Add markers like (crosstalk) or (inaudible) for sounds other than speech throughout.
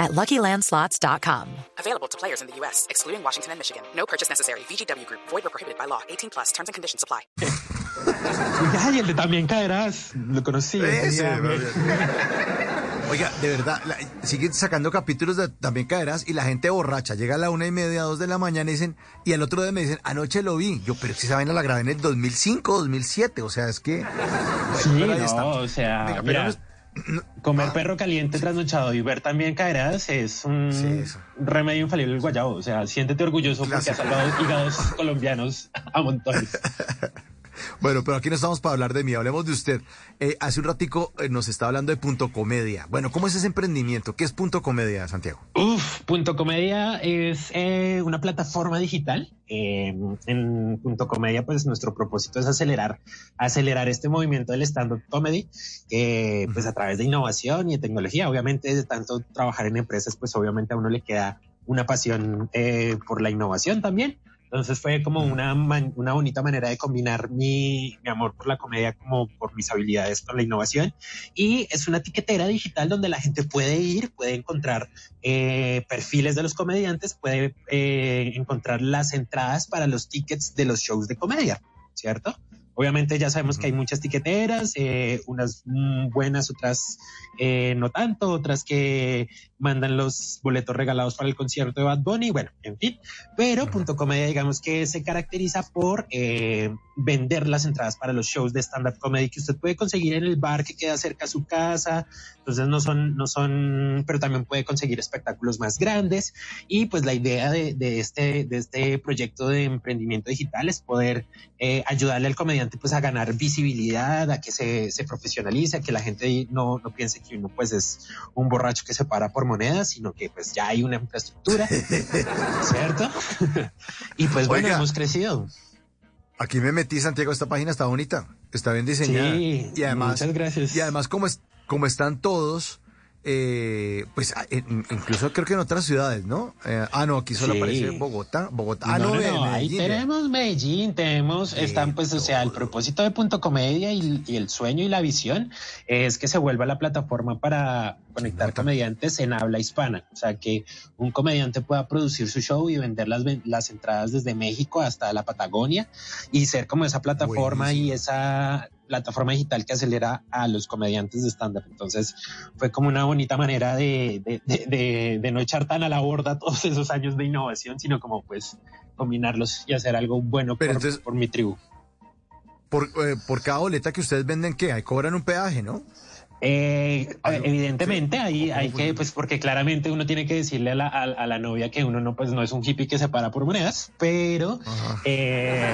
at LuckyLandSlots.com. Available to players in the U.S., excluding Washington and Michigan. No purchase necessary. VGW Group. Void or prohibited by law. 18 plus. Terms and conditions apply. Ay, el de también caerás. Lo conocí. Ese. (laughs) Oiga, de verdad, la- siguen sacando capítulos de También Caerás y la gente borracha. Llega a la una y media, dos de la mañana y dicen, y al otro día me dicen, anoche lo vi. Yo, pero si esa vaina la grabé en el 2005, 2007. O sea, es que. Sí, no, está. o sea, Venga, pero mira, no es- comer perro caliente trasnochado y ver también caerás es un Sí, remedio infalible del guayabo. O sea, siéntete orgulloso porque has salvado hígados (laughs) colombianos a montones. (laughs) Bueno, pero aquí no estamos para hablar de mí, hablemos de usted. Eh, hace un ratico eh, nos está hablando de Punto Comedia. Bueno, ¿cómo es ese emprendimiento? ¿Qué es Punto Comedia, Santiago? Uf, Punto Comedia es eh, una plataforma digital. Eh, en Punto Comedia, pues nuestro propósito es acelerar, acelerar este movimiento del stand-up comedy, eh, pues a través de innovación y de tecnología. Obviamente, de tanto trabajar en empresas, pues obviamente a uno le queda una pasión eh, por la innovación también. Entonces fue como una, man- una bonita manera de combinar mi, mi amor por la comedia como por mis habilidades con la innovación. Y es una etiquetera digital donde la gente puede ir, puede encontrar eh, perfiles de los comediantes, puede eh, encontrar las entradas para los tickets de los shows de comedia, ¿cierto? Obviamente ya sabemos que hay muchas tiqueteras, eh, unas mm, buenas, otras eh, no tanto, otras que mandan los boletos regalados para el concierto de Bad Bunny, bueno, en fin. Pero Punto Comedia, digamos que se caracteriza por eh, vender las entradas para los shows de stand-up comedy que usted puede conseguir en el bar que queda cerca a su casa. Entonces no son, no son, pero también puede conseguir espectáculos más grandes. Y pues la idea de, de este, de este proyecto de emprendimiento digital es poder eh, ayudarle al comediante pues a ganar visibilidad, a que se, se profesionalice, a que la gente no, no piense que uno pues es un borracho que se para por monedas, sino que pues ya hay una infraestructura, (laughs) ¿cierto? (laughs) y pues bueno, Oiga. hemos crecido. Aquí me metí, Santiago, esta página está bonita, está bien diseñada. Sí, y además, muchas gracias. Y además, como, es, como están todos, eh, pues a- en- incluso creo que en otras ciudades, ¿no? Eh, ah, no, aquí solo Sí. aparece Bogotá. Bogotá. Ah, no, no, no, ve- no, ahí tenemos Medellín, tenemos, Sí, están pues, o sea, el propósito de Punto Comedia y, y el sueño y la visión es que se vuelva la plataforma para conectar comediantes en habla hispana, o sea, que un comediante pueda producir su show y vender las, las entradas desde México hasta la Patagonia y ser como esa plataforma y esa plataforma digital que acelera a los comediantes de stand-up. Entonces fue como una bonita manera de, de, de- de- de no echar tan a la borda todos esos años de innovación, sino como pues combinarlos y hacer algo bueno Pero por, entonces- por mi tribu. Por, eh, por cada boleta que ustedes venden, ¿qué? Ahí cobran un peaje, ¿no? Eh, Ah, evidentemente Sí. ahí ¿Cómo hay que, pues porque claramente uno tiene que decirle a la, a, a la novia que uno no, pues no es un hippie que se para por monedas, pero eh,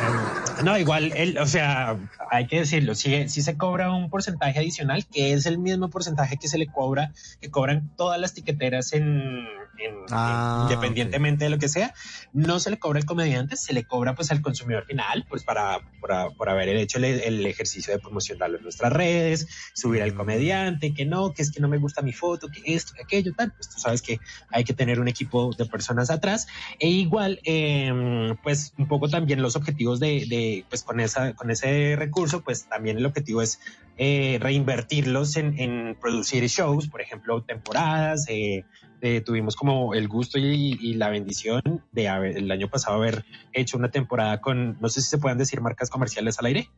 no, igual, el, o sea, hay que decirlo, si, si se cobra un porcentaje adicional, que es el mismo porcentaje que se le cobra, que cobran todas las tiqueteras en, en- Ah, en- independientemente de lo que sea, no se le cobra al comediante, se le cobra pues al consumidor final, pues para, para- por haber hecho el, el ejercicio de promocionarlo en nuestras redes, subir al Mm. comediante, que no, que es que no me gusta mi foto, que esto, que aquello, tal, pues tú sabes que hay que tener un equipo de personas atrás e igual, eh, pues un poco también los objetivos de, de, pues con esa, con ese recurso, pues también el objetivo es eh, reinvertirlos en, en producir shows, por ejemplo, temporadas. eh, eh, tuvimos como el gusto y, y la bendición de haber, el año pasado haber hecho una temporada con, no sé si se pueden decir marcas comerciales al aire,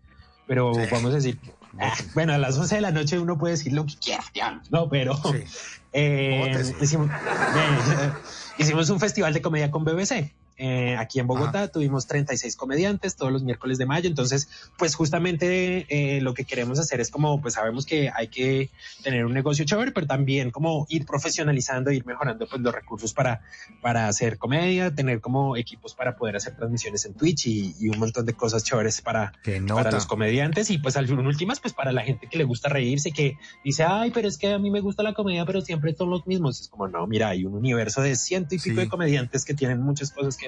pero Sí. vamos a decir, ah, bueno, a las 11 de la noche uno puede decir lo que quiera, digamos, no, pero Sí. eh, hicimos, (laughs) hicimos un festival de comedia con BBC. Eh, aquí en Bogotá tuvimos 36 comediantes todos los miércoles de mayo. Entonces, pues justamente eh, lo que queremos hacer es como, pues sabemos que hay que tener un negocio chévere, pero también como ir profesionalizando, ir mejorando pues los recursos para, para hacer comedia, tener como equipos para poder hacer transmisiones en Twitch y, y un montón de cosas chéveres para, para los comediantes y pues al fin últimas pues para la gente que le gusta reírse que dice ay pero es que a mí me gusta la comedia pero siempre son los mismos es como no mira hay un universo de ciento y pico Sí. de comediantes que tienen muchas cosas que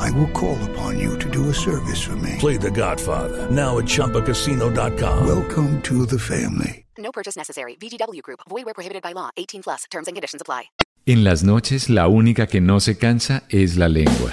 I will call upon you to do a service for me. Play The Godfather now at ChumbaCasino.com. Welcome to the family. No purchase necessary. VGW Group. Void where prohibited by law. 18 plus. Terms and conditions apply. En las noches, la única que no se cansa es la lengua.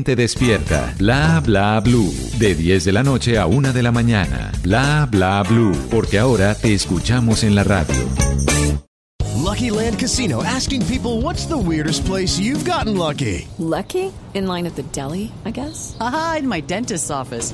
gente despierta. Bla Bla Blue, de 10 de la noche a 1 de la mañana. Bla Bla Blue, porque ahora te escuchamos en la radio. Lucky Land Casino asking people what's the weirdest place you've gotten lucky? Lucky? In line at the deli, I guess? Aha, in my dentist's office.